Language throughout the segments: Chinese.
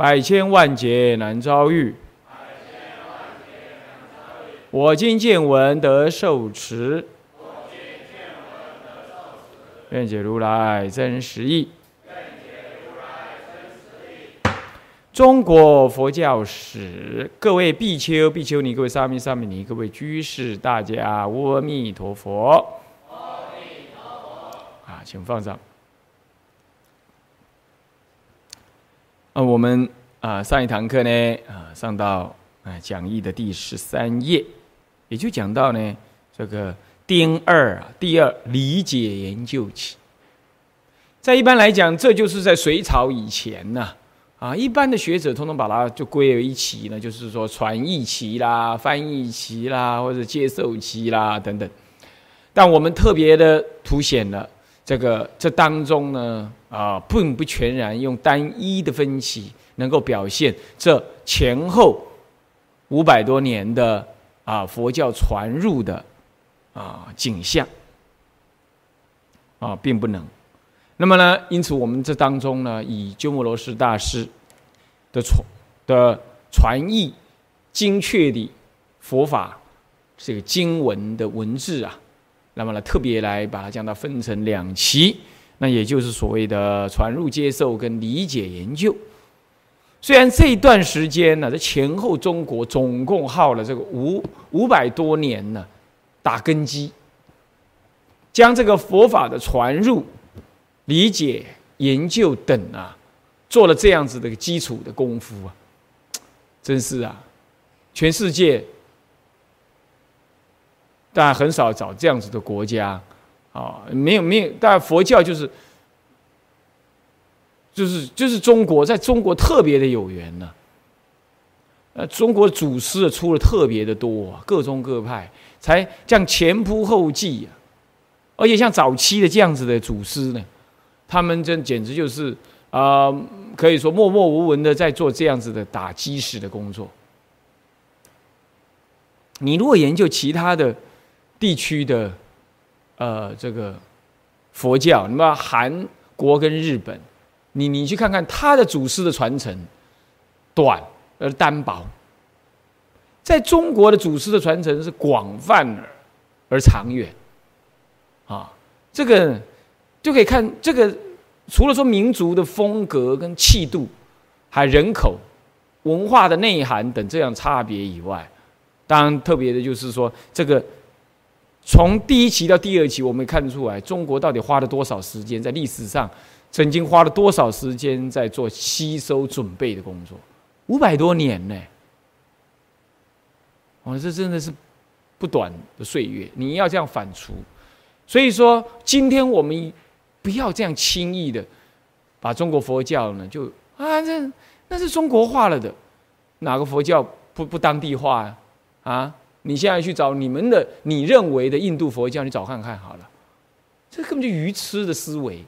百千万劫难遭遇。我今见闻得受持，愿解如来真实义。中国佛教史，各位比丘、比丘尼，各位沙弥、沙弥尼，各位居士，大家阿弥陀佛阿弥陀佛。啊，请放上。啊，我们啊上一堂课呢啊上到啊讲义的第十三页，也就讲到呢这个丁二啊第二理解研究期。在一般来讲，这就是在隋朝以前呢啊，一般的学者通通把它就归为一期呢，就是说传译期啦、翻译期啦，或者接受期啦等等。但我们特别的凸显了。这个这当中呢，啊，并不全然用单一的分析能够表现这前后五百多年的啊佛教传入的啊景象啊，并不能。那么呢，因此我们这当中呢，以鸠摩罗什大师的传的传译精确的佛法这个经文的文字啊。那么呢，特别来把它将它分成两期，那也就是所谓的传入接受跟理解研究。虽然这一段时间呢，在前后中国总共耗了这个五五百多年呢，打根基，将这个佛法的传入、理解、研究等啊，做了这样子的基础的功夫啊，真是啊，全世界。但很少找这样子的国家，啊，没有没有，但佛教就是，就是就是中国，在中国特别的有缘呢。呃，中国祖师出了特别的多，各宗各派才这样前仆后继啊，而且像早期的这样子的祖师呢，他们真简直就是啊，可以说默默无闻的在做这样子的打基石的工作。你如果研究其他的，地区的，呃，这个佛教，那么韩国跟日本，你你去看看他的祖师的传承，短而单薄。在中国的祖师的传承是广泛而而长远，啊，这个就可以看这个，除了说民族的风格跟气度，还人口、文化的内涵等这样差别以外，当然特别的就是说这个。从第一期到第二期，我们看出来，中国到底花了多少时间在历史上，曾经花了多少时间在做吸收准备的工作？五百多年呢！哦，这真的是不短的岁月。你要这样反刍，所以说，今天我们不要这样轻易的把中国佛教呢，就啊，这那是中国化了的，哪个佛教不不当地化啊？啊？你现在去找你们的你认为的印度佛教，你找看看好了，这根本就愚痴的思维，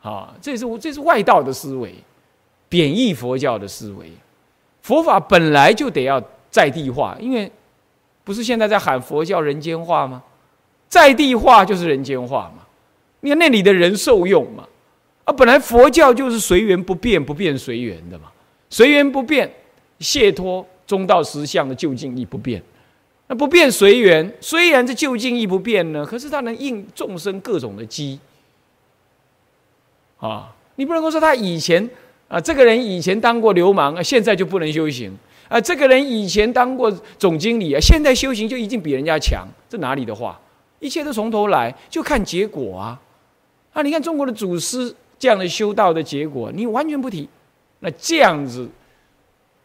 啊，这是这是外道的思维，贬义佛教的思维。佛法本来就得要在地化，因为不是现在在喊佛教人间化吗？在地化就是人间化嘛。你看那里的人受用嘛，啊，本来佛教就是随缘不变，不变随缘的嘛，随缘不变，解脱中道实相的究竟亦不变。那不变随缘，虽然这究竟亦不变呢，可是它能应众生各种的机啊！你不能够说他以前啊，这个人以前当过流氓啊，现在就不能修行啊；这个人以前当过总经理啊，现在修行就一定比人家强，这哪里的话？一切都从头来，就看结果啊！啊，你看中国的祖师这样的修道的结果，你完全不提，那这样子，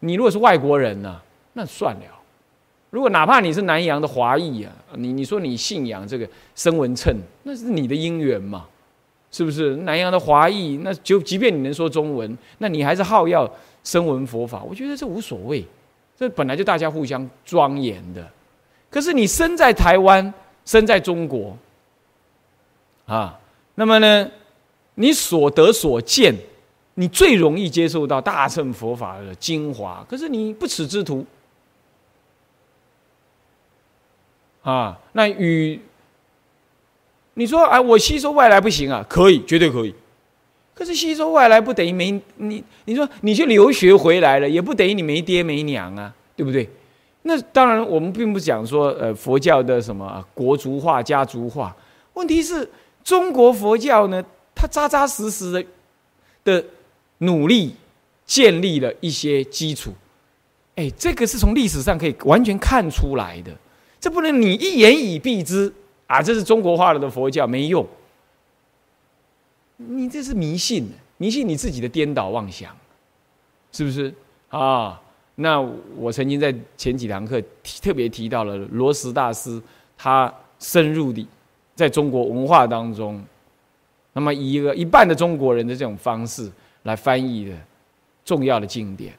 你如果是外国人呢，那算了。如果哪怕你是南洋的华裔啊，你你说你信仰这个声闻称，那是你的因缘嘛，是不是？南洋的华裔，那就即便你能说中文，那你还是好要声闻佛法，我觉得这无所谓，这本来就大家互相庄严的。可是你生在台湾，生在中国，啊，那么呢，你所得所见，你最容易接受到大乘佛法的精华。可是你不耻之徒，啊，那与你说啊，我吸收外来不行啊？可以，绝对可以。可是吸收外来不等于没你，你说你去留学回来了，也不等于你没爹没娘啊，对不对？那当然，我们并不讲说，呃，佛教的什么国族化、家族化。问题是，中国佛教呢，它扎扎实实的的努力建立了一些基础。哎，这个是从历史上可以完全看出来的。这不能你一言以蔽之啊！这是中国化了的佛教没用，你这是迷信，迷信你自己的颠倒妄想，是不是啊？那我曾经在前几堂课特别提到了罗什大师，他深入的在中国文化当中，那么以一个一半的中国人的这种方式来翻译的重要的经典，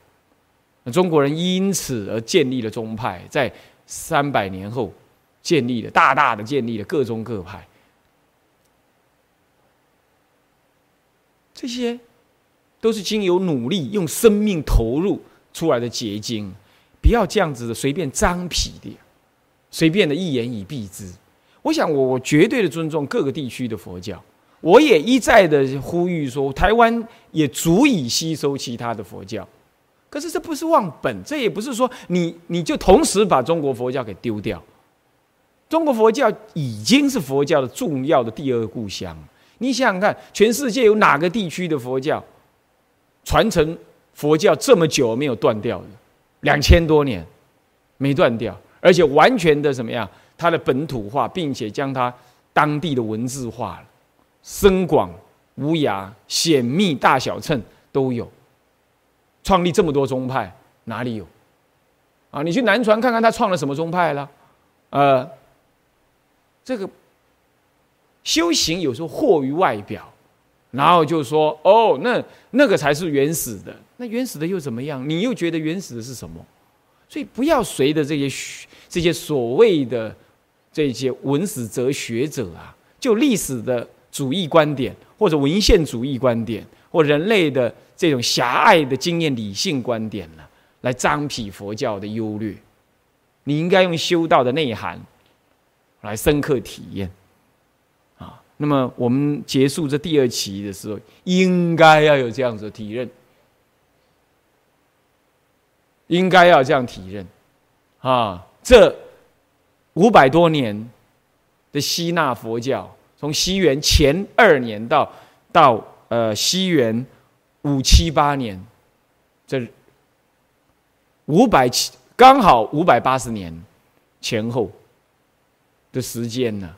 那中国人因此而建立了宗派，在三百年后建立了大大的建立了各宗各派，这些都是经由努力用生命投入。出来的结晶，不要这样子的随便张皮的，随便的一言以蔽之。我想，我我绝对的尊重各个地区的佛教，我也一再的呼吁说，台湾也足以吸收其他的佛教。可是这不是忘本，这也不是说你你就同时把中国佛教给丢掉。中国佛教已经是佛教的重要的第二个故乡。你想想看，全世界有哪个地区的佛教传承？佛教这么久没有断掉的，两千多年没断掉，而且完全的什么样？它的本土化，并且将它当地的文字化了，深广无涯、显密大小乘都有。创立这么多宗派，哪里有？啊，你去南传看看，他创了什么宗派了？呃，这个修行有时候惑于外表。然后就说：“哦，那那个才是原始的。那原始的又怎么样？你又觉得原始的是什么？所以不要随着这些这些所谓的这些文史哲学者啊，就历史的主义观点，或者文献主义观点，或人类的这种狭隘的经验理性观点呢，来张皮佛教的优劣。你应该用修道的内涵来深刻体验。”啊那么我们结束这第二期的时候，应该要有这样子的体认，应该要这样体认，啊，这五百多年的希腊佛教，从西元前二年到到呃西元五七八年，这五百七刚好五百八十年前后的时间呢。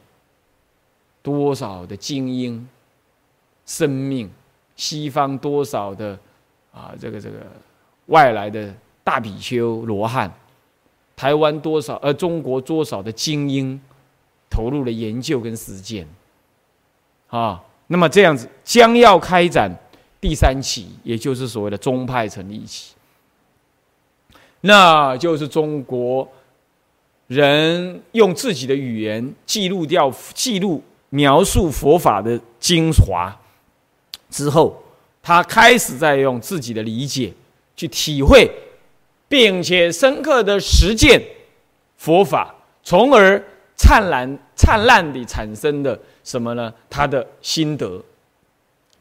多少的精英生命，西方多少的啊，这个这个外来的大比丘罗汉，台湾多少呃，中国多少的精英投入了研究跟实践啊，那么这样子将要开展第三期，也就是所谓的宗派成立期，那就是中国人用自己的语言记录掉记录。描述佛法的精华之后，他开始在用自己的理解去体会，并且深刻的实践佛法，从而灿烂灿烂地产生的什么呢？他的心得，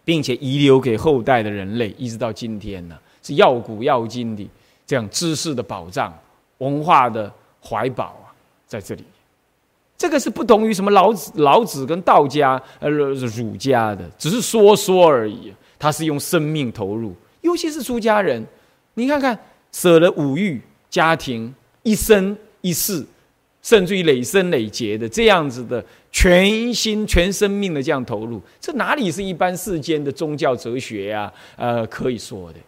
并且遗留给后代的人类，一直到今天呢，是要古要今的这样知识的宝藏、文化的怀宝啊，在这里。这个是不同于什么老子、老子跟道家、呃儒家的，只是说说而已。他是用生命投入，尤其是出家人，你看看舍了五欲、家庭、一生一世，甚至于累生累劫的这样子的全心全生命的这样投入，这哪里是一般世间的宗教哲学呀？呃，可以说的。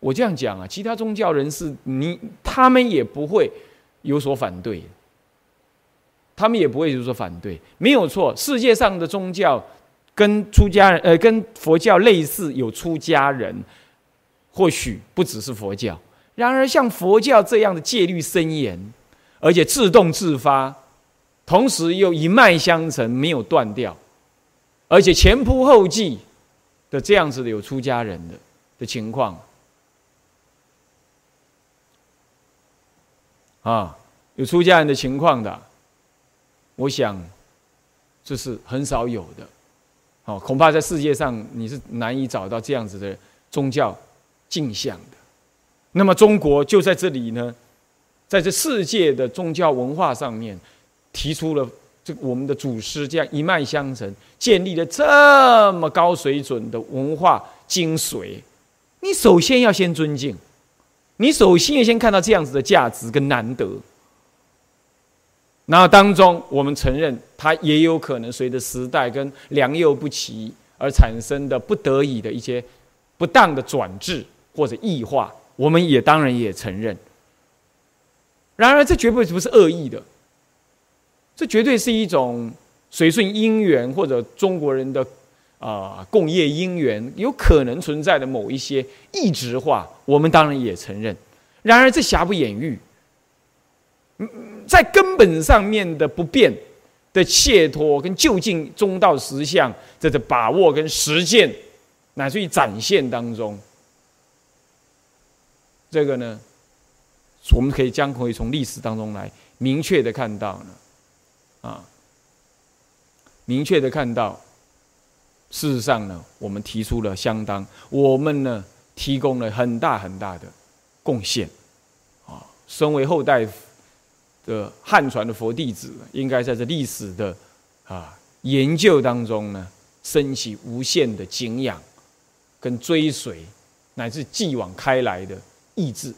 我这样讲啊，其他宗教人士，你他们也不会有所反对。他们也不会有所反对，没有错。世界上的宗教跟出家人呃跟佛教类似，有出家人，或许不只是佛教。然而像佛教这样的戒律森严，而且自动自发，同时又一脉相承，没有断掉，而且前仆后继的这样子的有出家人的的情况，啊，有出家人的情况的，我想这是很少有的，哦，恐怕在世界上你是难以找到这样子的宗教镜像的。那么中国就在这里呢，在这世界的宗教文化上面，提出了这我们的祖师这样一脉相承，建立了这么高水准的文化精髓。你首先要先尊敬，你首先要先看到这样子的价值跟难得。然后当中，我们承认它也有可能随着时代跟良莠不齐而产生的不得已的一些不当的转制或者异化。我们也当然也承认，然而这绝对不是恶意的，这绝对是一种随顺因缘或者中国人的啊共业因缘有可能存在的某一些异质化，我们当然也承认。然而这瑕不掩瑜，在根本上面的不变的切脱跟就近中道实相这个把握跟实践，乃至于展现当中。这个呢，我们可以将可以从历史当中来明确的看到呢，啊，明确的看到，事实上呢，我们提出了相当，我们呢提供了很大很大的贡献，啊，身为后代的汉传的佛弟子，应该在这历史的啊研究当中呢，升起无限的敬仰跟追随，乃至继往开来的。意志，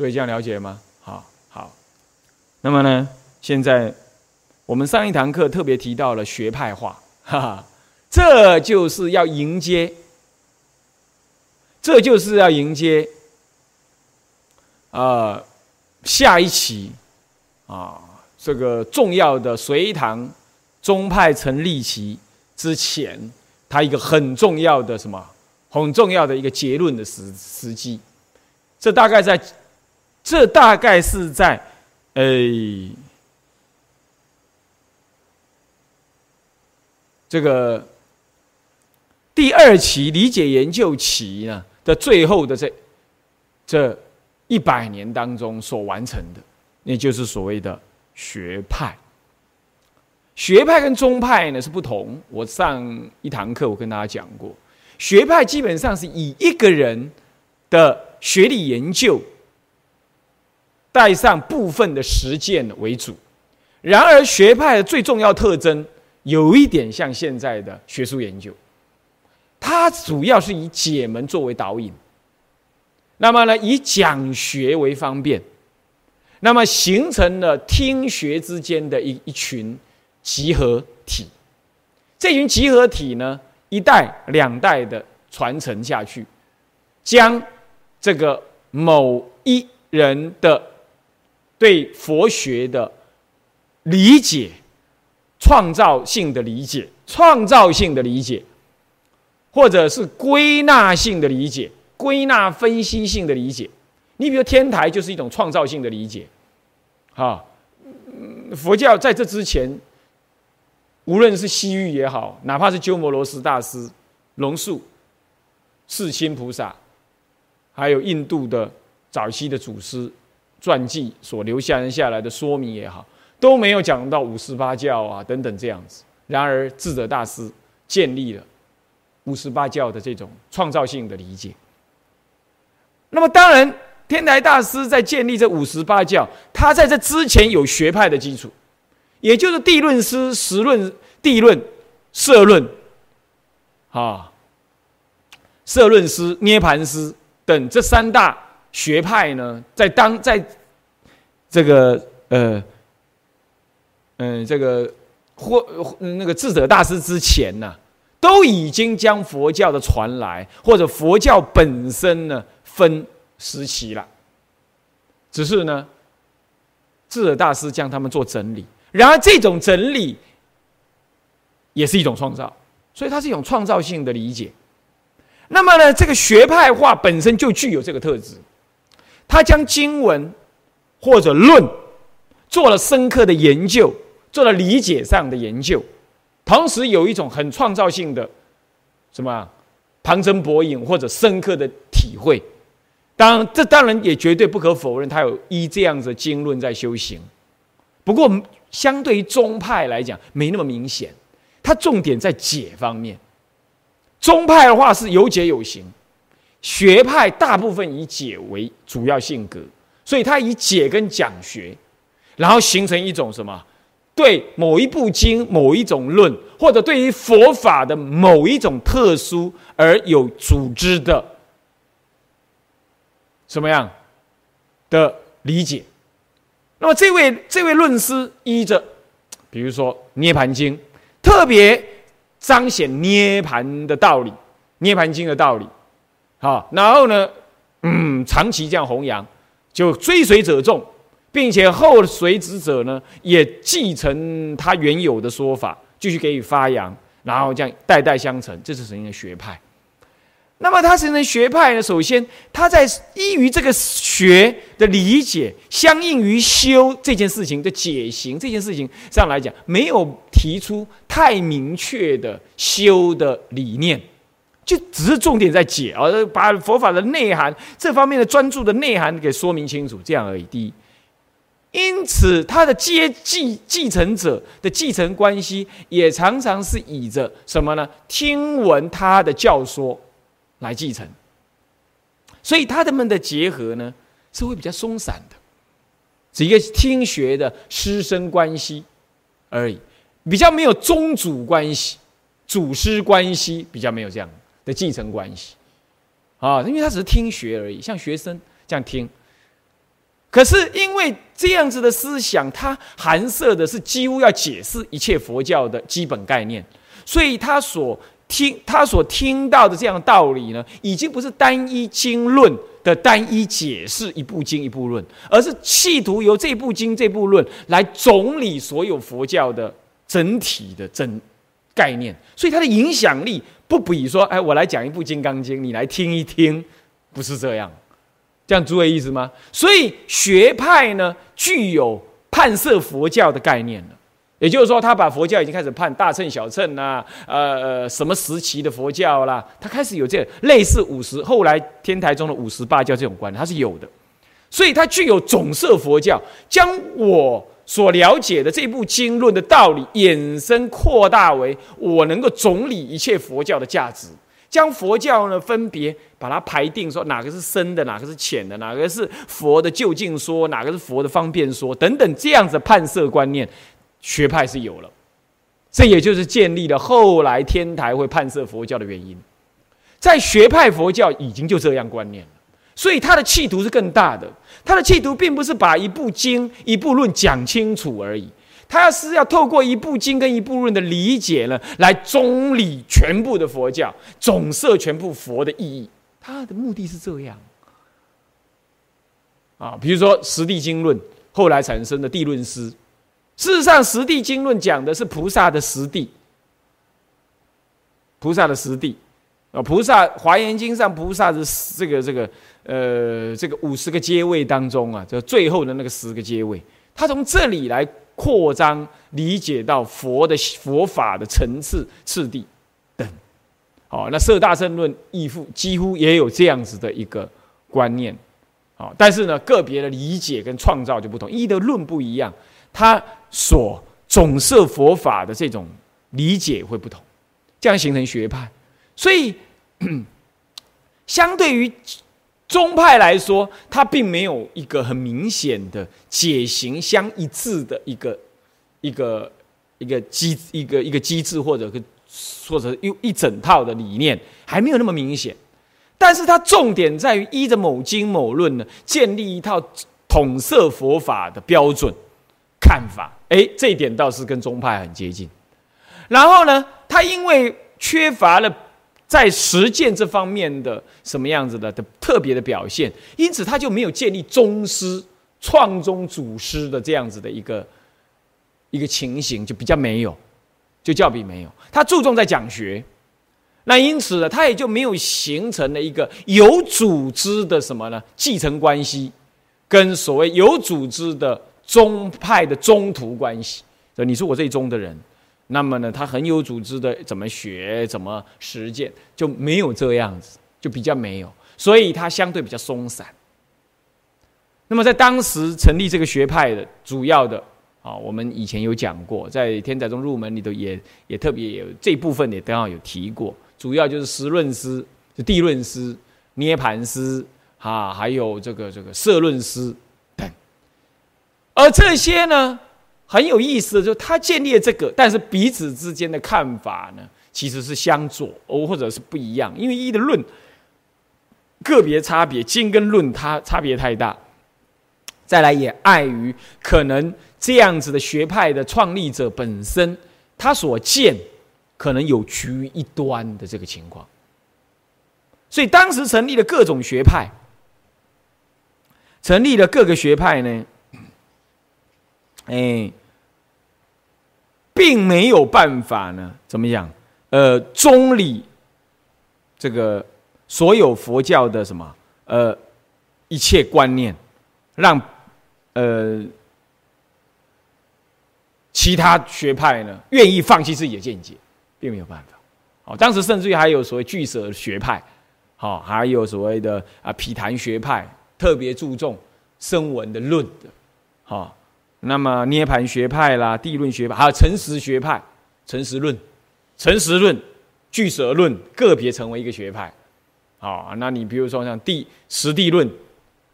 所以这样了解吗？好，好。那么呢，现在我们上一堂课特别提到了学派化，哈哈，这就是要迎接，这就是要迎接啊下一期啊这个重要的隋唐宗派成立期之前，它一个很重要的什么？很重要的一个结论的时时机，这大概在，这大概是在，呃，这个第二期理解研究期呢的最后的这这一百年当中所完成的，那就是所谓的学派。学派跟宗派呢是不同。我上一堂课我跟大家讲过。学派基本上是以一个人的学历研究带上部分的实践为主，然而学派的最重要特征有一点像现在的学术研究，它主要是以解门作为导引，那么呢以讲学为方便，那么形成了听学之间的一一群集合体，这群集合体呢。一代两代的传承下去，将这个某一人的对佛学的理解、创造性的理解、创造性的理解，或者是归纳性的理解、归纳分析性的理解。你比如天台就是一种创造性的理解，哈，佛教在这之前。无论是西域也好，哪怕是鸠摩罗什大师、龙树、世亲菩萨，还有印度的早期的祖师传记所留下下来的说明也好，都没有讲到五十八教啊等等这样子。然而智者大师建立了五十八教的这种创造性的理解。那么当然，天台大师在建立这五十八教，他在这之前有学派的基础。也就是地论师、实论、地论、社论，啊，社论师、涅盘师等这三大学派呢，在当在这个呃，嗯，这个或那个智者大师之前呢，都已经将佛教的传来或者佛教本身呢分时期了，只是呢，智者大师将他们做整理。然而，这种整理也是一种创造，所以它是一种创造性的理解。那么呢，这个学派化本身就具有这个特质，他将经文或者论做了深刻的研究，做了理解上的研究，同时有一种很创造性的什么旁征博引或者深刻的体会。当然，这当然也绝对不可否认，他有依这样子经论在修行。不过，相对于宗派来讲，没那么明显。它重点在解方面。宗派的话是有解有行，学派大部分以解为主要性格，所以他以解跟讲学，然后形成一种什么？对某一部经、某一种论，或者对于佛法的某一种特殊而有组织的。什么样的理解？那么这位这位论师依着，比如说《涅盘经》，特别彰显涅盘的道理，《涅盘经》的道理，好，然后呢，嗯，长期这样弘扬，就追随者众，并且后随之者呢，也继承他原有的说法，继续给予发扬，然后这样代代相承，这是什么的学派？那么他形成学派呢？首先，他在依于这个学的理解，相应于修这件事情的解行这件事情上来讲，没有提出太明确的修的理念，就只是重点在解，而把佛法的内涵这方面的专注的内涵给说明清楚，这样而已。第一，因此他的接继继承者的继承关系，也常常是以着什么呢？听闻他的教说。来继承，所以他的们的结合呢是会比较松散的，是一个听学的师生关系而已，比较没有宗主关系、祖师关系，比较没有这样的继承关系啊，因为他只是听学而已，像学生这样听。可是因为这样子的思想，它含摄的是几乎要解释一切佛教的基本概念，所以他所。听他所听到的这样道理呢，已经不是单一经论的单一解释一部经一部论，而是企图由这部经这部论来总理所有佛教的整体的整概念。所以它的影响力不比说，哎，我来讲一部《金刚经》，你来听一听，不是这样。这样诸位意思吗？所以学派呢，具有判摄佛教的概念了。也就是说，他把佛教已经开始判大乘、小乘呐，呃，什么时期的佛教啦，他开始有这类似五十后来天台中的五十八教这种观念，他是有的，所以它具有总摄佛教，将我所了解的这部经论的道理衍生扩大为我能够总理一切佛教的价值，将佛教呢分别把它排定，说哪个是深的，哪个是浅的，哪个是佛的究竟说，哪个是佛的方便说等等这样子判摄观念。学派是有了，这也就是建立了后来天台会判摄佛教的原因。在学派佛教已经就这样观念了，所以他的企图是更大的。他的企图并不是把一部经、一部论讲清楚而已，他要是要透过一部经跟一部论的理解呢，来中理全部的佛教，总摄全部佛的意义。他的目的是这样啊，比如说《十地经论》后来产生的地论师。事实上，《实地经论》讲的是菩萨的实地，菩萨的实地啊。菩萨《华严经》上，菩萨的这个这个呃这个五十个阶位当中啊，就最后的那个十个阶位，他从这里来扩张理解到佛的佛法的层次次第等。好，那《摄大乘论》义父几乎也有这样子的一个观念。好，但是呢，个别的理解跟创造就不同，一的论不一样。他所总摄佛法的这种理解会不同，这样形成学派。所以，相对于宗派来说，它并没有一个很明显的解行相一致的一个一个一个机一个一个机制，或者或者一一整套的理念，还没有那么明显。但是它重点在于依着某经某论呢，建立一套统摄佛法的标准。看法，哎，这一点倒是跟宗派很接近。然后呢，他因为缺乏了在实践这方面的什么样子的的特别的表现，因此他就没有建立宗师、创宗祖师的这样子的一个一个情形，就比较没有。就教比没有，他注重在讲学。那因此呢，他也就没有形成了一个有组织的什么呢？继承关系，跟所谓有组织的宗派的中途关系。说你是我这一宗的人，那么呢，他很有组织的怎么学，怎么实践，就没有这样子，就比较没有，所以他相对比较松散。那么在当时成立这个学派的主要的啊，我们以前有讲过，在天才中入门里头也也特别有这部分也刚好有提过。主要就是实论师、地论师、涅盘师啊，还有这个这个社论师等。而这些呢，很有意思的，就是他建立了这个，但是彼此之间的看法呢，其实是相左，或者是不一样。因为一的论个别差别，经跟论它差别太大。再来也碍于可能这样子的学派的创立者本身，他所见。可能有趋于一端的这个情况，所以当时成立了各种学派，成立了各个学派呢，哎，并没有办法呢，怎么讲？呃，中理这个所有佛教的什么呃一切观念，让呃其他学派呢愿意放弃自己的见解。并没有办法，好，当时甚至于还有所谓俱舍学派，好，还有所谓的啊毗昙学派，特别注重声闻的论的，好，那么涅盘学派啦，地论学派，还有诚实学派，诚实论、诚实论、俱舍论，个别成为一个学派，哦，那你比如说像地实地论、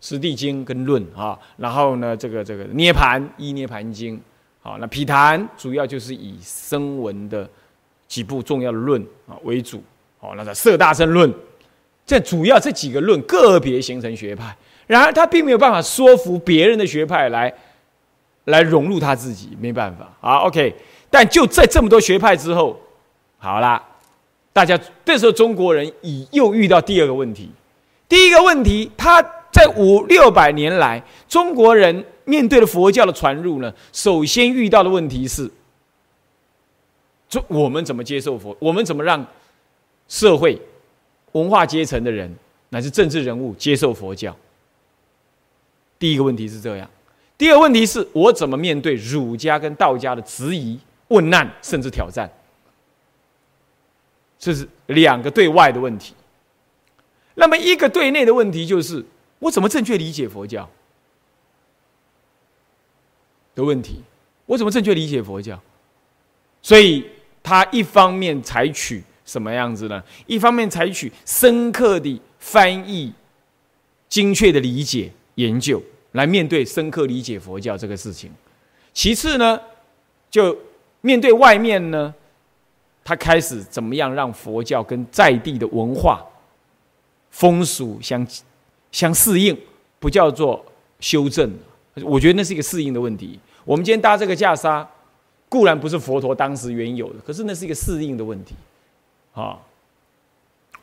实地经跟论啊，然后呢，这个这个涅盘一涅盘经，好，那毗昙主要就是以声闻的。几部重要的论啊为主，好，那个色大乘论，这主要这几个论个别形成学派，然而他并没有办法说服别人的学派来，来融入他自己，没办法。好，OK，但就在这么多学派之后，好啦，大家这时候中国人已又遇到第二个问题，第一个问题，他在五六百年来，中国人面对了佛教的传入呢，首先遇到的问题是。就我们怎么接受佛？我们怎么让社会、文化阶层的人乃至政治人物接受佛教？第一个问题是这样。第二个问题是我怎么面对儒家跟道家的质疑、问难甚至挑战？这是两个对外的问题。那么一个对内的问题就是我怎么正确理解佛教的问题？我怎么正确理解佛教？所以。他一方面采取什么样子呢？一方面采取深刻的翻译、精确的理解、研究，来面对深刻理解佛教这个事情。其次呢，就面对外面呢，他开始怎么样让佛教跟在地的文化、风俗相相适应，不叫做修正。我觉得那是一个适应的问题。我们今天搭这个袈裟。固然不是佛陀当时原有的，可是那是一个适应的问题，啊，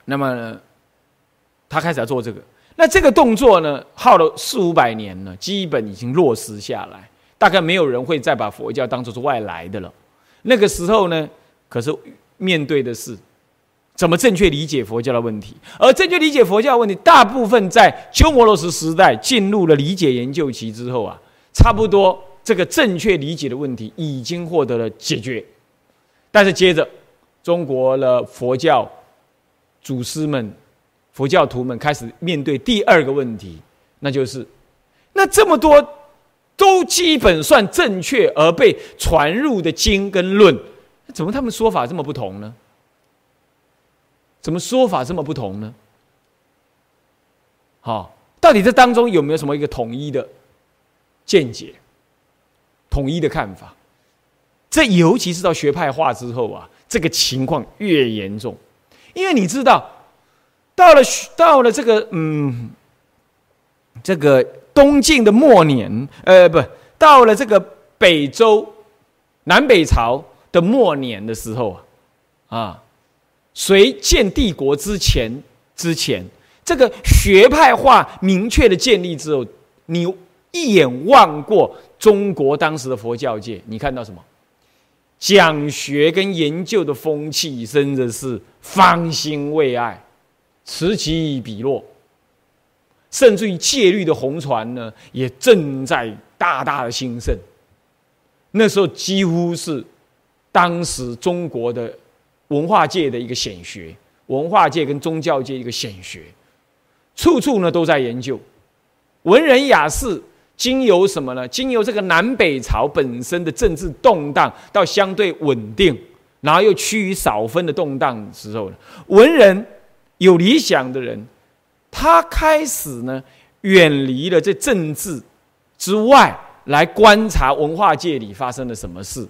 那么他开始要做这个，那这个动作呢，耗了四五百年呢，基本已经落实下来，大概没有人会再把佛教当做是外来的了。那个时候呢，可是面对的是怎么正确理解佛教的问题，而正确理解佛教问题，大部分在鸠摩罗什时代进入了理解研究期之后啊，差不多。这个正确理解的问题已经获得了解决，但是接着，中国的佛教祖师们、佛教徒们开始面对第二个问题，那就是：那这么多都基本算正确而被传入的经跟论，怎么他们说法这么不同呢？怎么说法这么不同呢？好，到底这当中有没有什么一个统一的见解？统一的看法，这尤其是到学派化之后啊，这个情况越严重。因为你知道，到了到了这个嗯，这个东晋的末年，呃，不，到了这个北周南北朝的末年的时候啊，啊，隋建帝国之前之前，这个学派化明确的建立之后，你一眼望过。中国当时的佛教界，你看到什么？讲学跟研究的风气真的是方兴未艾，此起彼落，甚至于戒律的红船呢，也正在大大的兴盛。那时候几乎是当时中国的文化界的一个显学，文化界跟宗教界一个显学，处处呢都在研究文人雅士。经由什么呢？经由这个南北朝本身的政治动荡到相对稳定，然后又趋于少分的动荡时候呢，文人有理想的人，他开始呢远离了这政治之外，来观察文化界里发生了什么事，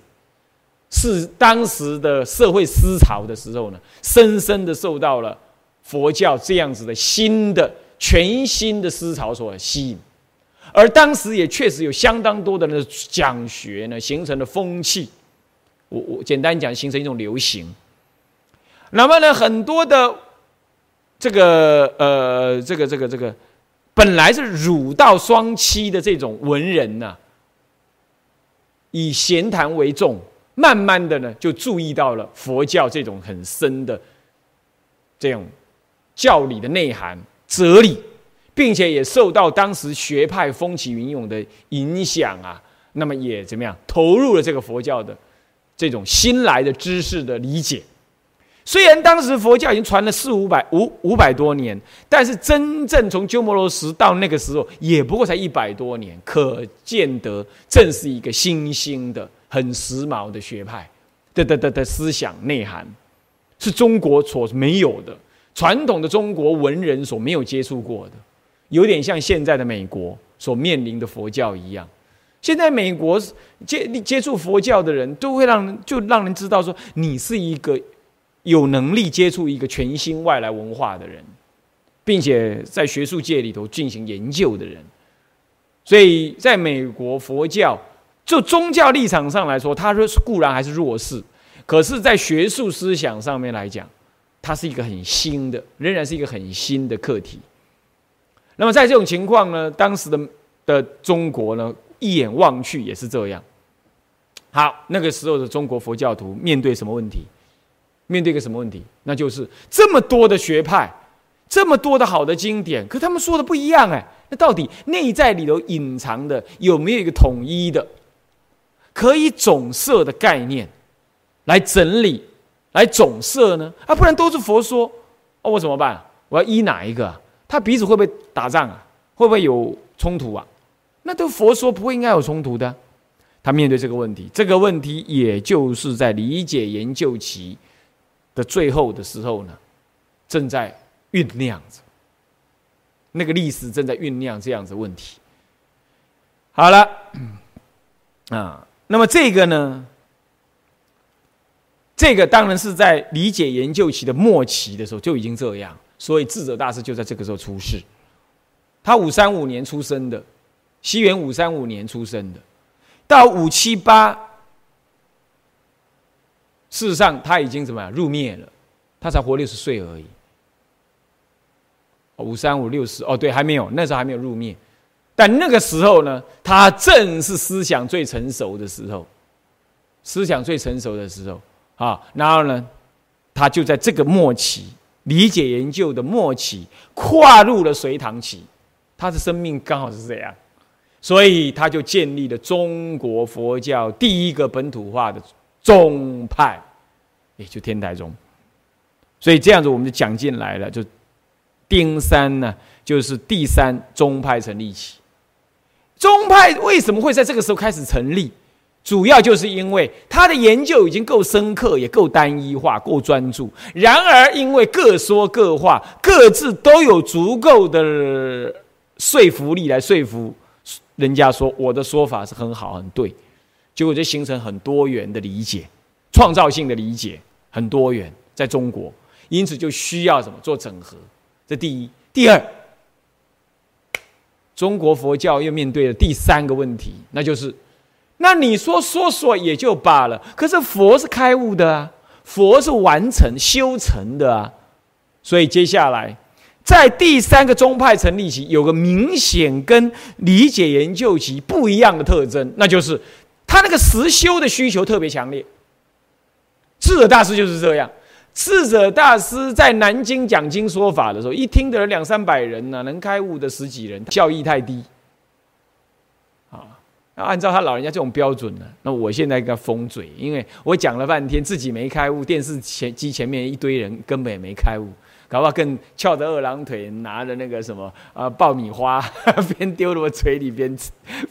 是当时的社会思潮的时候呢，深深的受到了佛教这样子的新的全新的思潮所吸引。而当时也确实有相当多的人讲学呢，形成了风气。我我简单讲，形成一种流行。那么呢，很多的这个呃，这个这个这个，本来是儒道双栖的这种文人呢，以闲谈为重，慢慢的呢，就注意到了佛教这种很深的这种教理的内涵、哲理。并且也受到当时学派风起云涌的影响啊，那么也怎么样投入了这个佛教的这种新来的知识的理解。虽然当时佛教已经传了四五百五五百多年，但是真正从鸠摩罗什到那个时候，也不过才一百多年，可见得正是一个新兴的、很时髦的学派的的的的思想内涵，是中国所没有的，传统的中国文人所没有接触过的。有点像现在的美国所面临的佛教一样，现在美国接接触佛教的人都会让就让人知道说你是一个有能力接触一个全新外来文化的人，并且在学术界里头进行研究的人。所以，在美国佛教就宗教立场上来说，它是固然还是弱势，可是，在学术思想上面来讲，它是一个很新的，仍然是一个很新的课题。那么在这种情况呢，当时的的中国呢，一眼望去也是这样。好，那个时候的中国佛教徒面对什么问题？面对一个什么问题？那就是这么多的学派，这么多的好的经典，可他们说的不一样哎。那到底内在里头隐藏的有没有一个统一的、可以总摄的概念来整理、来总摄呢？啊，不然都是佛说，哦，我怎么办？我要依哪一个？他彼此会不会打仗啊？会不会有冲突啊？那都佛说不会应该有冲突的。他面对这个问题，这个问题也就是在理解研究其的最后的时候呢，正在酝酿着。那个历史正在酝酿这样子问题。好了，啊，那么这个呢？这个当然是在理解研究期的末期的时候就已经这样。所以智者大师就在这个时候出世，他五三五年出生的，西元五三五年出生的，到五七八，事实上他已经怎么样入灭了，他才活六十岁而已。五三五六十哦，对，还没有，那时候还没有入灭，但那个时候呢，他正是思想最成熟的时候，思想最成熟的时候啊，然后呢，他就在这个末期。理解研究的末期，跨入了隋唐期，他的生命刚好是这样，所以他就建立了中国佛教第一个本土化的宗派，也就天台宗。所以这样子我们就讲进来了，就丁三呢，就是第三宗派成立起。宗派为什么会在这个时候开始成立？主要就是因为他的研究已经够深刻，也够单一化，够专注。然而，因为各说各话，各自都有足够的说服力来说服人家说我的说法是很好、很对，结果就形成很多元的理解，创造性的理解很多元，在中国，因此就需要什么做整合。这第一，第二，中国佛教又面对了第三个问题，那就是。那你说说说也就罢了，可是佛是开悟的啊，佛是完成修成的啊，所以接下来在第三个宗派成立起，有个明显跟理解研究期不一样的特征，那就是他那个实修的需求特别强烈，智者大师就是这样。智者大师在南京讲经说法的时候，一听的人两三百人呢，能开悟的十几人，效益太低。啊，要按照他老人家这种标准呢，那我现在跟他封嘴，因为我讲了半天，自己没开悟，电视前机前面一堆人根本也没开悟，搞不好更翘着二郎腿，拿着那个什么啊爆米花，边丢到我嘴里边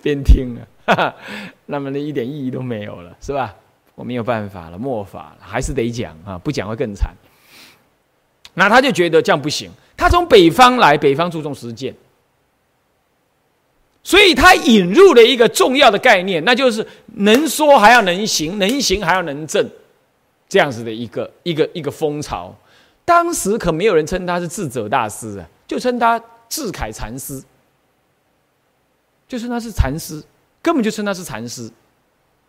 边听啊，那么呢一点意义都没有了，是吧？我没有办法了，末法了，还是得讲啊，不讲会更惨。那他就觉得这样不行，他从北方来，北方注重实践，所以他引入了一个重要的概念，那就是能说还要能行，能行还要能正，这样子的一个一个一个风潮。当时可没有人称他是智者大师啊，就称他智凯禅师，就称他是禅师，根本就称他是禅师。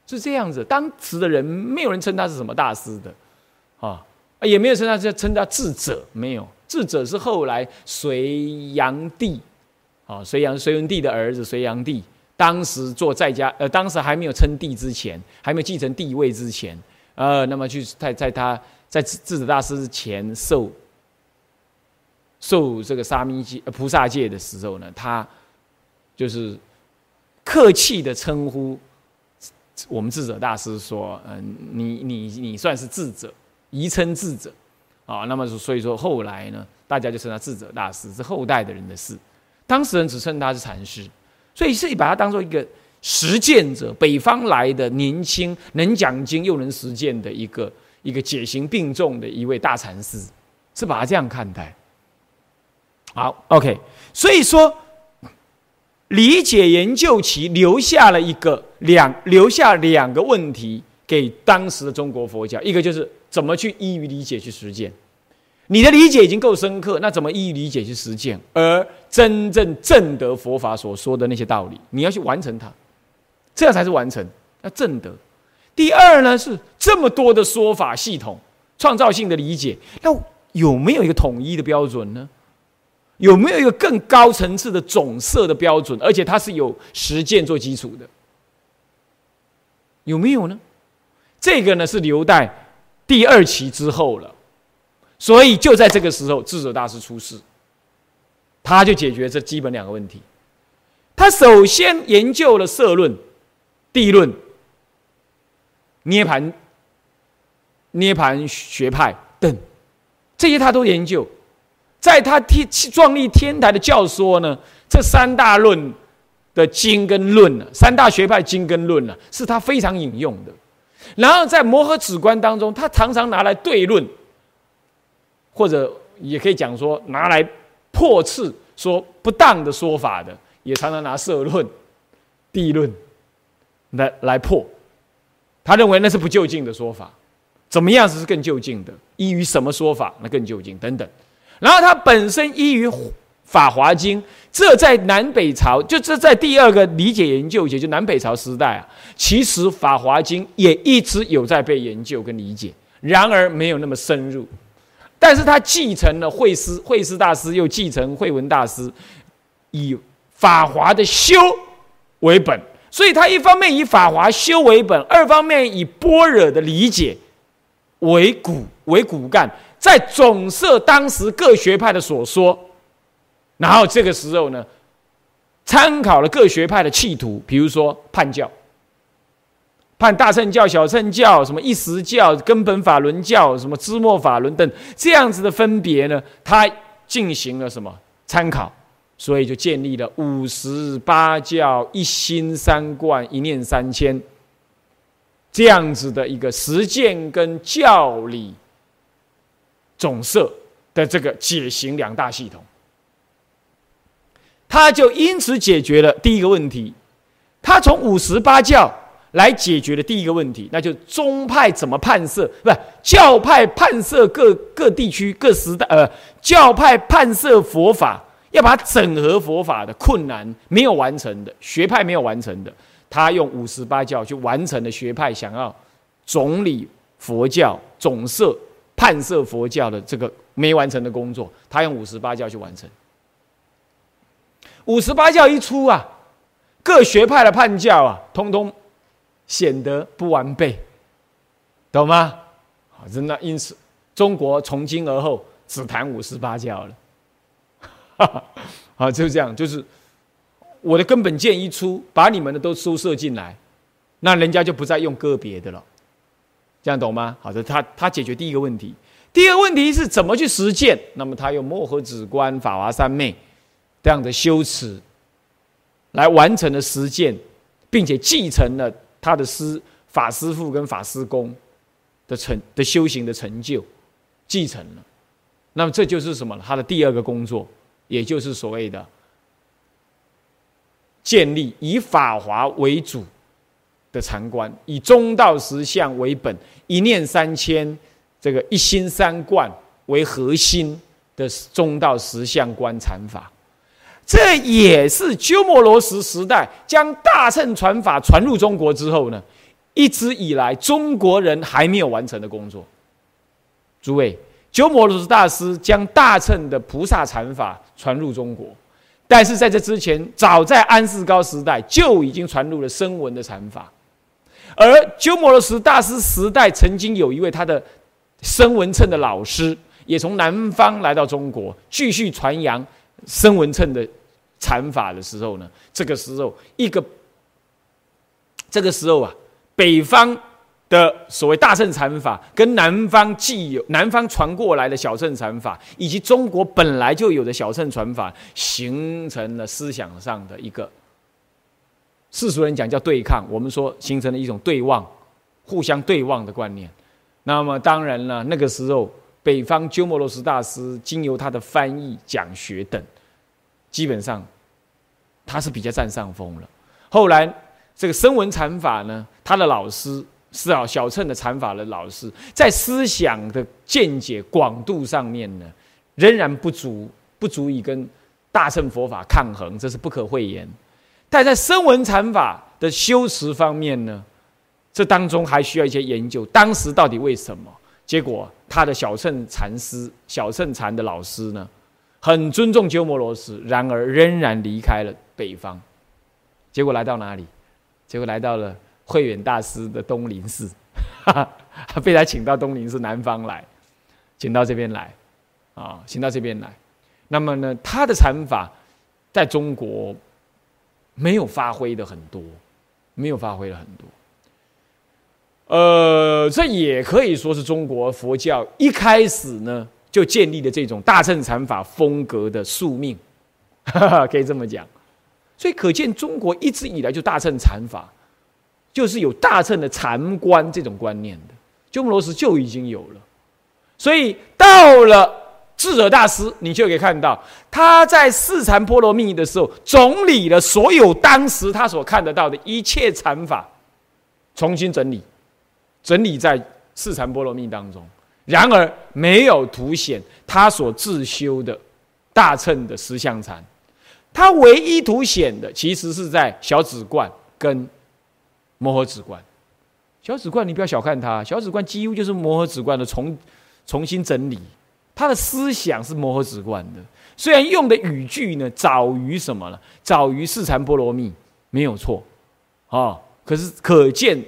是这样子，当时的人没有人称他是什么大师的，啊，也没有称他叫称他智者，没有。智者是后来隋炀帝，啊，隋炀隋文帝的儿子隋炀帝，当时做在家，呃，当时还没有称帝之前，还没有继承帝位之前，呃，那么去在在他在智智者大师前受受这个沙弥戒菩萨戒的时候呢，他就是客气的称呼。我们智者大师说：“嗯，你你你算是智者，宜称智者，啊，那么所以说后来呢，大家就称他智者大师，是后代的人的事。当时人只称他是禅师，所以是把他当做一个实践者，北方来的年轻，能讲经又能实践的一个一个解行并重的一位大禅师，是把他这样看待。好，OK，所以说。”理解研究其留下了一个两留下两个问题给当时的中国佛教，一个就是怎么去依于理解去实践，你的理解已经够深刻，那怎么依于理解去实践？而真正正得佛法所说的那些道理，你要去完成它，这样才是完成。那正得。第二呢，是这么多的说法系统，创造性的理解，那有没有一个统一的标准呢？有没有一个更高层次的总色的标准？而且它是有实践做基础的，有没有呢？这个呢是留待第二期之后了。所以就在这个时候，智者大师出世，他就解决这基本两个问题。他首先研究了色论、地论、涅盘、涅盘学派等这些，他都研究。在他天壮丽天台的教说呢，这三大论的经跟论呢，三大学派经跟论呢，是他非常引用的。然后在摩诃止观当中，他常常拿来对论，或者也可以讲说拿来破斥说不当的说法的，也常常拿色论、地论来来破。他认为那是不就近的说法，怎么样是更就近的？依于什么说法那更就近？等等。然后他本身依于《法华经》，这在南北朝，就这在第二个理解研究，也就南北朝时代啊，其实《法华经》也一直有在被研究跟理解，然而没有那么深入。但是他继承了慧师，慧师大师又继承慧文大师，以法华的修为本，所以他一方面以法华修为本，二方面以般若的理解为骨为骨干。在总摄当时各学派的所说，然后这个时候呢，参考了各学派的企图，比如说判教、判大乘教、小乘教、什么一时教、根本法轮教、什么支末法轮等这样子的分别呢，他进行了什么参考，所以就建立了五十八教、一心三观、一念三千这样子的一个实践跟教理。总色的这个解行两大系统，他就因此解决了第一个问题。他从五十八教来解决了第一个问题，那就宗派怎么判设？不是教派判设各各地区各时代呃，教派判设佛法要把整合佛法的困难没有完成的学派没有完成的，他用五十八教去完成了学派想要总理佛教总色。判设佛教的这个没完成的工作，他用五十八教去完成。五十八教一出啊，各学派的判教啊，通通显得不完备，懂吗？真的，因此中国从今而后只谈五十八教了。啊，就是这样，就是我的根本剑一出，把你们的都收摄进来，那人家就不再用个别的了。这样懂吗？好的，他他解决第一个问题，第二个问题是怎么去实践？那么他用摩诃止观、法华三昧这样的修持来完成了实践，并且继承了他的师法师父跟法师公的成的修行的成就，继承了。那么这就是什么？他的第二个工作，也就是所谓的建立以法华为主。的禅观以中道实相为本，一念三千，这个一心三观为核心的中道实相观禅法，这也是鸠摩罗什时代将大乘传法传入中国之后呢，一直以来中国人还没有完成的工作。诸位，鸠摩罗什大师将大乘的菩萨禅法传入中国，但是在这之前，早在安世高时代就已经传入了声闻的禅法。而鸠摩罗什大师时代，曾经有一位他的声闻称的老师，也从南方来到中国，继续传扬声闻称的禅法的时候呢，这个时候一个这个时候啊，北方的所谓大乘禅法，跟南方既有南方传过来的小乘禅法，以及中国本来就有的小乘传法，形成了思想上的一个。世俗人讲叫对抗，我们说形成了一种对望、互相对望的观念。那么当然了，那个时候北方鸠摩罗什大师经由他的翻译、讲学等，基本上他是比较占上风了。后来这个声闻禅法呢，他的老师是啊小乘的禅法的老师，在思想的见解广度上面呢，仍然不足，不足以跟大乘佛法抗衡，这是不可讳言。但在声闻禅法的修持方面呢，这当中还需要一些研究。当时到底为什么？结果他的小乘禅师、小乘禅的老师呢，很尊重鸠摩罗什，然而仍然离开了北方。结果来到哪里？结果来到了慧远大师的东林寺，被他请到东林寺南方来，请到这边来，啊，请到这边来。那么呢，他的禅法在中国。没有发挥的很多，没有发挥的很多。呃，这也可以说是中国佛教一开始呢就建立的这种大乘禅法风格的宿命，可以这么讲。所以可见中国一直以来就大乘禅法，就是有大乘的禅观这种观念的，鸠摩罗什就已经有了。所以到了。智者大师，你就可以看到他在四禅波罗蜜的时候，总理了所有当时他所看得到的一切禅法，重新整理，整理在四禅波罗蜜当中。然而没有凸显他所自修的大乘的十相禅，他唯一凸显的，其实是在小止观跟摩诃止观。小止观你不要小看它，小止观几乎就是摩诃止观的重重新整理。他的思想是摩诃止观的，虽然用的语句呢早于什么了，早于四禅波罗蜜，没有错，啊，可是可见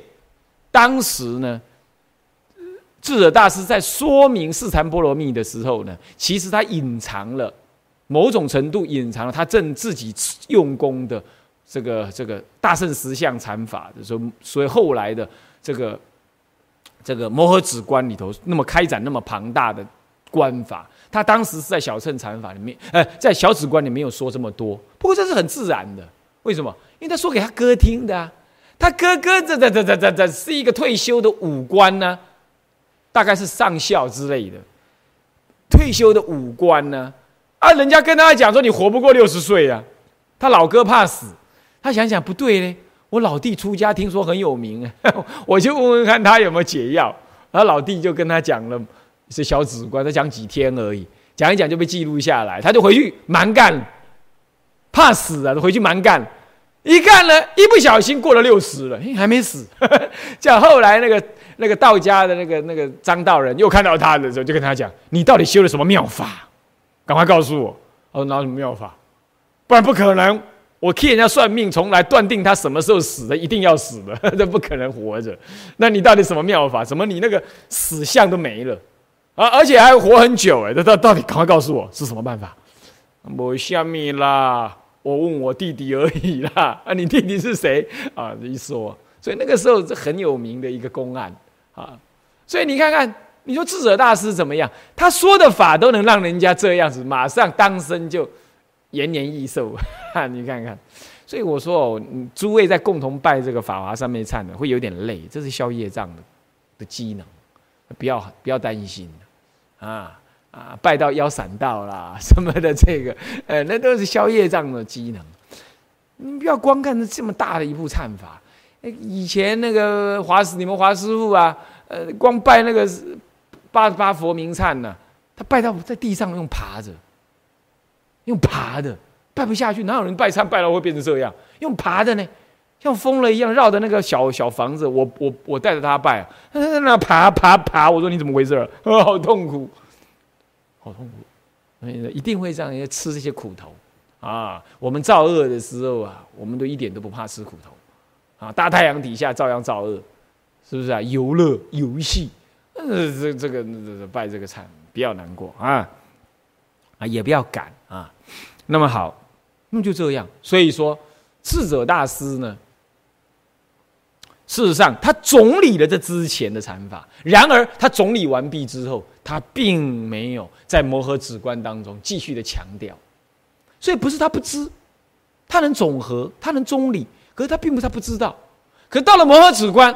当时呢，智者大师在说明四禅波罗蜜的时候呢，其实他隐藏了某种程度隐藏了他正自己用功的这个这个大圣十相禅法的时候，所以后来的这个这个摩诃止观里头那么开展那么庞大的。观法，他当时是在小乘禅法里面，呃，在小止观里没有说这么多。不过这是很自然的，为什么？因为他说给他哥听的啊。他哥哥这这这这这这是一个退休的武官呢，大概是上校之类的，退休的武官呢，啊，人家跟他讲说你活不过六十岁啊。他老哥怕死，他想想不对嘞，我老弟出家听说很有名，我就问问看他有没有解药。然后老弟就跟他讲了。是小指官，他讲几天而已，讲一讲就被记录下来，他就回去蛮干，怕死啊，回去蛮干，一干呢，一不小心过了六十了，还没死。叫后来那个那个道家的那个那个张道人又看到他的时候，就跟他讲：“你到底修了什么妙法？赶快告诉我。”我说：“哪什么妙法？不然不可能我替人家算命，从来断定他什么时候死的，一定要死的，这不可能活着。那你到底什么妙法？怎么你那个死相都没了啊？而且还活很久哎！这到到底赶快告诉我是什么办法？我下面啦，我问我弟弟而已啦。啊，你弟弟是谁啊？一说，所以那个时候是很有名的一个公案啊。所以你看看，你说智者大师怎么样？他说的法都能让人家这样子，马上当生就。延年益寿啊，你看看，所以我说哦，诸位在共同拜这个法华上面忏的，会有点累，这是消业障的的机能，不要不要担心啊啊，拜到腰闪到啦 什么的，这个呃，那都是消业障的机能。你不要光看这这么大的一部忏法，以前那个华师，你们华师傅啊，呃，光拜那个八十八佛名忏呢，他拜到在地上用爬着。用爬的拜不下去，哪有人拜忏拜到会变成这样？用爬的呢，像疯了一样绕着那个小小房子。我我我带着他拜，他在那爬爬爬。我说你怎么回事？啊，好痛苦，好痛苦。一定会让人家吃这些苦头啊！我们造恶的时候啊，我们都一点都不怕吃苦头啊！大太阳底下照样造恶，是不是啊？游乐游戏，呃，这这个拜这个忏，不要难过啊啊，也不要赶啊。那么好，那么就这样。所以说，智者大师呢，事实上他总理了这之前的禅法。然而他总理完毕之后，他并没有在摩诃止观当中继续的强调。所以不是他不知，他能总和，他能中理，可是他并不是他不知道。可到了摩诃止观，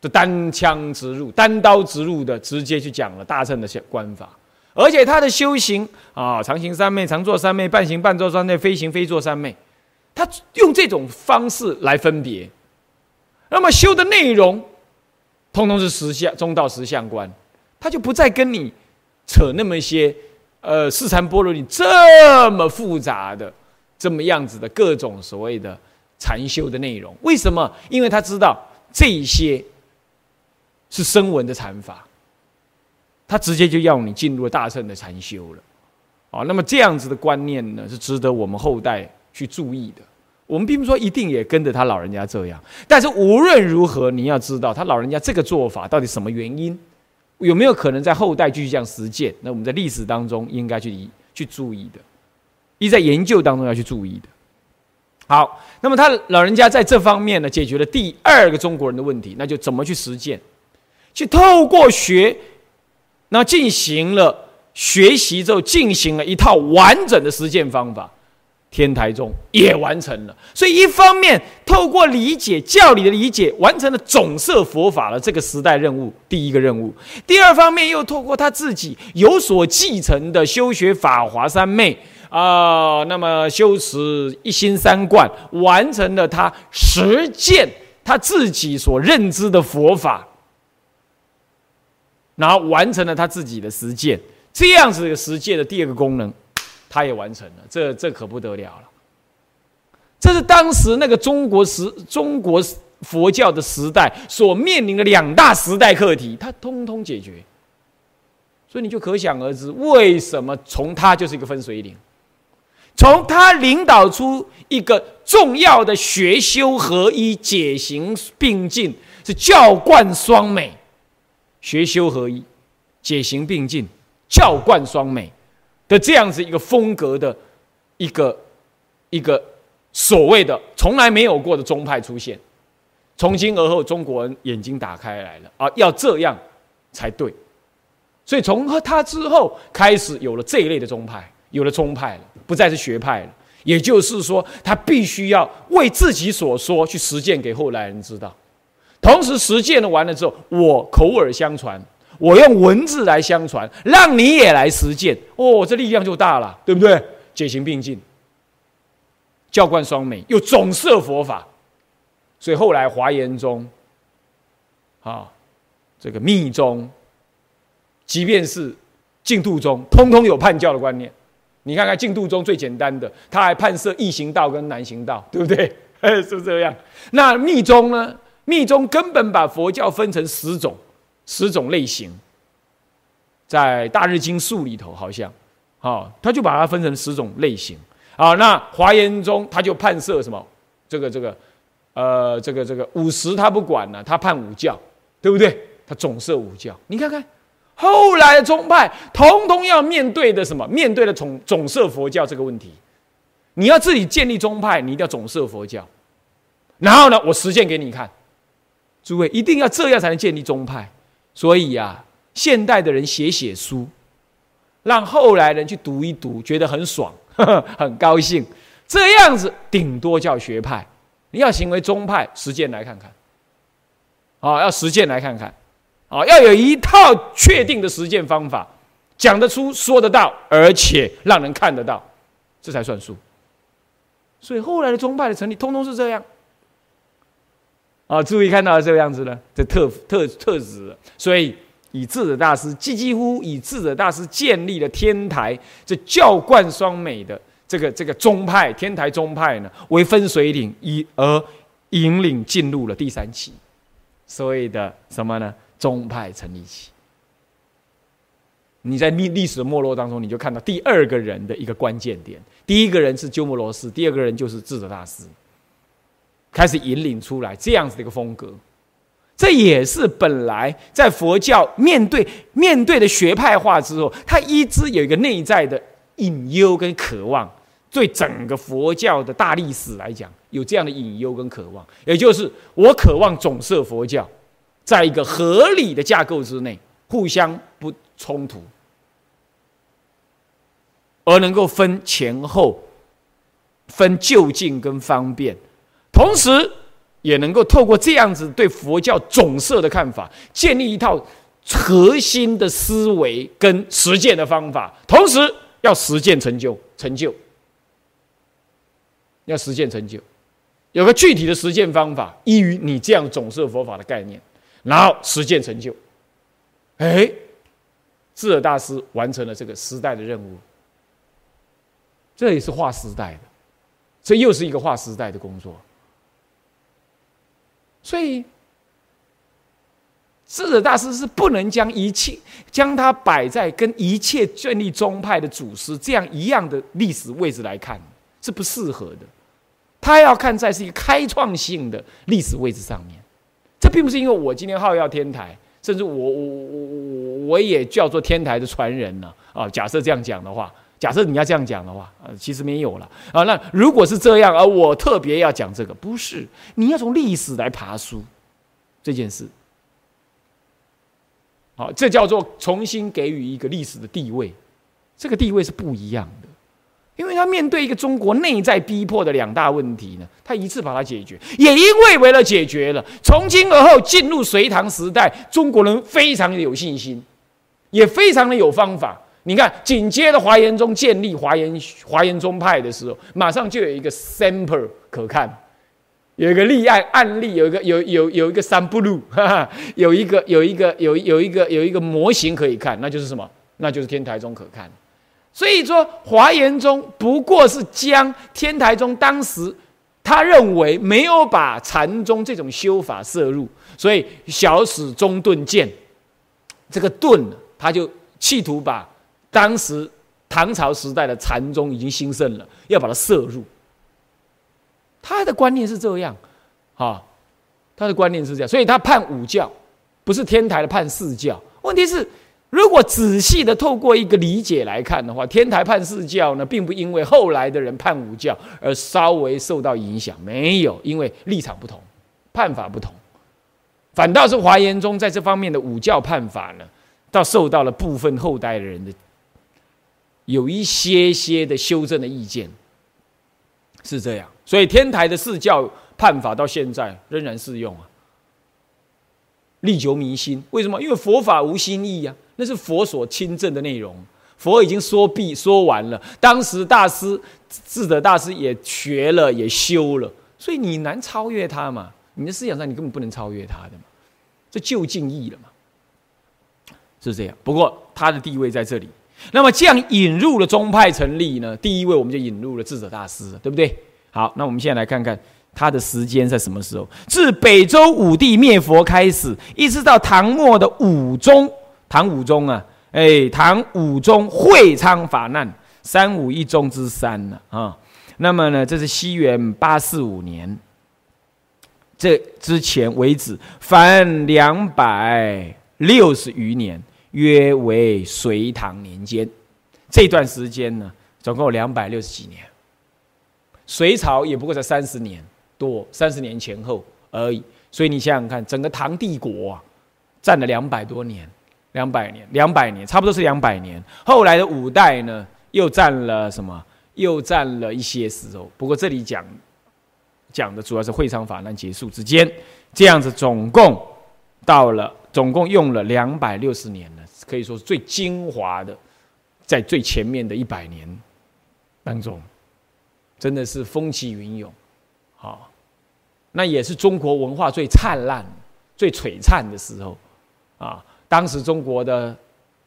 就单枪直入、单刀直入的直接去讲了大乘的观法。而且他的修行啊，常行三昧，常坐三昧，半行半坐三昧，非行非坐三昧，他用这种方式来分别。那么修的内容，通通是实相中道实相观，他就不再跟你扯那么些呃四禅波罗蜜这么复杂的这么样子的各种所谓的禅修的内容。为什么？因为他知道这些是声闻的禅法。他直接就要你进入大乘的禅修了，啊，那么这样子的观念呢，是值得我们后代去注意的。我们并不说一定也跟着他老人家这样，但是无论如何，你要知道他老人家这个做法到底什么原因，有没有可能在后代继续这样实践？那我们在历史当中应该去去注意的，一在研究当中要去注意的。好，那么他老人家在这方面呢，解决了第二个中国人的问题，那就怎么去实践，去透过学。那进行了学习之后，进行了一套完整的实践方法，天台宗也完成了。所以，一方面透过理解教理的理解，完成了总摄佛法的这个时代任务，第一个任务；第二方面又透过他自己有所继承的修学法华三昧啊，那么修持一心三观，完成了他实践他自己所认知的佛法。然后完成了他自己的实践，这样子的实践的第二个功能，他也完成了，这这可不得了了。这是当时那个中国时中国佛教的时代所面临的两大时代课题，他通通解决。所以你就可想而知，为什么从他就是一个分水岭，从他领导出一个重要的学修合一、解行并进，是教贯双美。学修合一，解行并进，教贯双美的这样子一个风格的一个一个所谓的从来没有过的宗派出现，从今而后中国人眼睛打开来了啊，要这样才对。所以从他之后开始有了这一类的宗派，有了宗派了，不再是学派了。也就是说，他必须要为自己所说去实践给后来人知道。同时实践了完了之后，我口耳相传，我用文字来相传，让你也来实践，哦，这力量就大了，对不对？解行并进，教观双美，又总摄佛法，所以后来华严宗，啊，这个密宗，即便是净土宗，通通有叛教的观念。你看看净土宗最简单的，他还判设易行道跟难行道，对不对？是这样。那密宗呢？密宗根本把佛教分成十种，十种类型，在《大日经》述里头好像，好，他就把它分成十种类型。啊，那华严宗他就判设什么？这个这个，呃，这个这个五十他不管了，他判五教，对不对？他总设五教。你看看后来的宗派，统统要面对的什么？面对的总总设佛教这个问题。你要自己建立宗派，你一定要总设佛教。然后呢，我实践给你看。诸位一定要这样才能建立宗派。所以呀，现代的人写写书，让后来人去读一读，觉得很爽，呵 呵很高兴。这样子顶多叫学派。你要行为宗派，实践来看看。啊，要实践来看看。啊，要有一套确定的实践方法，讲得出、说得到，而且让人看得到，这才算数。所以后来的宗派的成立，通通是这样。啊，注意看到这个样子呢，这特特特质。所以以智者大师，几几乎以智者大师建立了天台这教冠双美的这个这个宗派，天台宗派呢为分水岭，以而引领进入了第三期，所谓的什么呢？宗派成立期。你在历历史的没落当中，你就看到第二个人的一个关键点。第一个人是鸠摩罗什，第二个人就是智者大师。开始引领出来这样子的一个风格，这也是本来在佛教面对面对的学派化之后，它一直有一个内在的隐忧跟渴望。对整个佛教的大历史来讲，有这样的隐忧跟渴望，也就是我渴望总设佛教，在一个合理的架构之内，互相不冲突，而能够分前后，分就近跟方便。同时，也能够透过这样子对佛教总色的看法，建立一套核心的思维跟实践的方法。同时，要实践成就，成就，要实践成就，有个具体的实践方法，依于你这样总色佛法的概念，然后实践成就。哎，智尔大师完成了这个时代的任务，这也是划时代的，这又是一个划时代的工作。所以，智者大师是不能将一切将它摆在跟一切建立宗派的祖师这样一样的历史位置来看，是不适合的。他要看在是一个开创性的历史位置上面。这并不是因为我今天号要天台，甚至我我我我我也叫做天台的传人呢啊。假设这样讲的话。假设你要这样讲的话，呃，其实没有了啊。那如果是这样，而我特别要讲这个，不是你要从历史来爬书这件事。好，这叫做重新给予一个历史的地位，这个地位是不一样的，因为他面对一个中国内在逼迫的两大问题呢，他一次把它解决，也因为为了解决了，从今而后进入隋唐时代，中国人非常的有信心，也非常的有方法。你看，紧接着华严宗建立华严华严宗派的时候，马上就有一个 sample 可看，有一个立案案例，有一个有有有一个三不路，有一个 有一个有有一个有一个模型可以看，那就是什么？那就是天台宗可看。所以说，华严宗不过是将天台宗当时他认为没有把禅宗这种修法摄入，所以小史中顿渐，这个顿他就企图把。当时唐朝时代的禅宗已经兴盛了，要把它摄入。他的观念是这样，哈，他的观念是这样，所以他判五教，不是天台的判四教。问题是，如果仔细的透过一个理解来看的话，天台判四教呢，并不因为后来的人判五教而稍微受到影响，没有，因为立场不同，判法不同，反倒是华严宗在这方面的五教判法呢，倒受到了部分后代的人的。有一些些的修正的意见，是这样，所以天台的四教判法到现在仍然适用啊，历久弥新。为什么？因为佛法无新意呀，那是佛所亲证的内容，佛已经说毕说完了。当时大师智者大师也学了，也修了，所以你难超越他嘛？你的思想上你根本不能超越他的嘛，这就近义了嘛，是这样。不过他的地位在这里。那么这样引入了宗派成立呢？第一位我们就引入了智者大师，对不对？好，那我们现在来看看他的时间在什么时候？自北周武帝灭佛开始，一直到唐末的武宗，唐武宗啊，哎，唐武宗会昌法难，三武一宗之三呢啊。那么呢，这是西元八四五年，这之前为止，凡两百六十余年，约为隋唐年间。这段时间呢，总共两百六十几年。隋朝也不过才三十年多，三十年前后而已。所以你想想看，整个唐帝国啊，占了两百多年，两百年，两百年，差不多是两百年。后来的五代呢，又占了什么？又占了一些时候。不过这里讲讲的主要是会昌法难结束之间，这样子总共到了，总共用了两百六十年了，可以说是最精华的，在最前面的一百年当中，真的是风起云涌，好。那也是中国文化最灿烂、最璀璨的时候，啊！当时中国的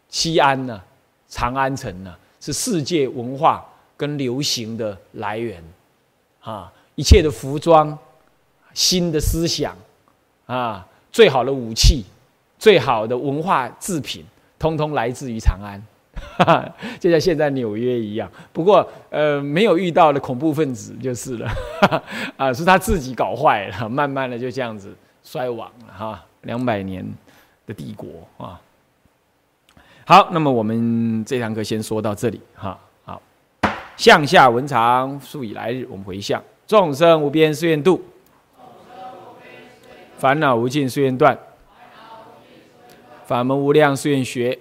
西安呢，长安城呢，是世界文化跟流行的来源，啊！一切的服装、新的思想，啊，最好的武器、最好的文化制品，通通来自于长安。就像现在纽约一样，不过呃没有遇到的恐怖分子就是了，啊是他自己搞坏了，慢慢的就这样子衰亡了哈，两百年的帝国啊。好，那么我们这堂课先说到这里哈。好，向下文长，数以来日，我们回向众生无边誓愿度，烦恼无尽誓愿断，法门无量誓愿学。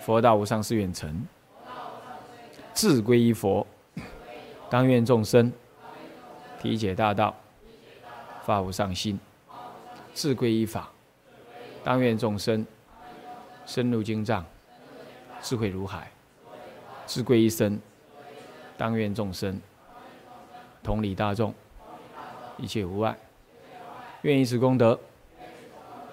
佛道无上誓愿成，自归依佛，当愿众生。体解大道，发无上心；自归依法，当愿众生。深入经藏，智慧如海；自归依身，当愿众生。同理大众，一切无碍。愿以此功德，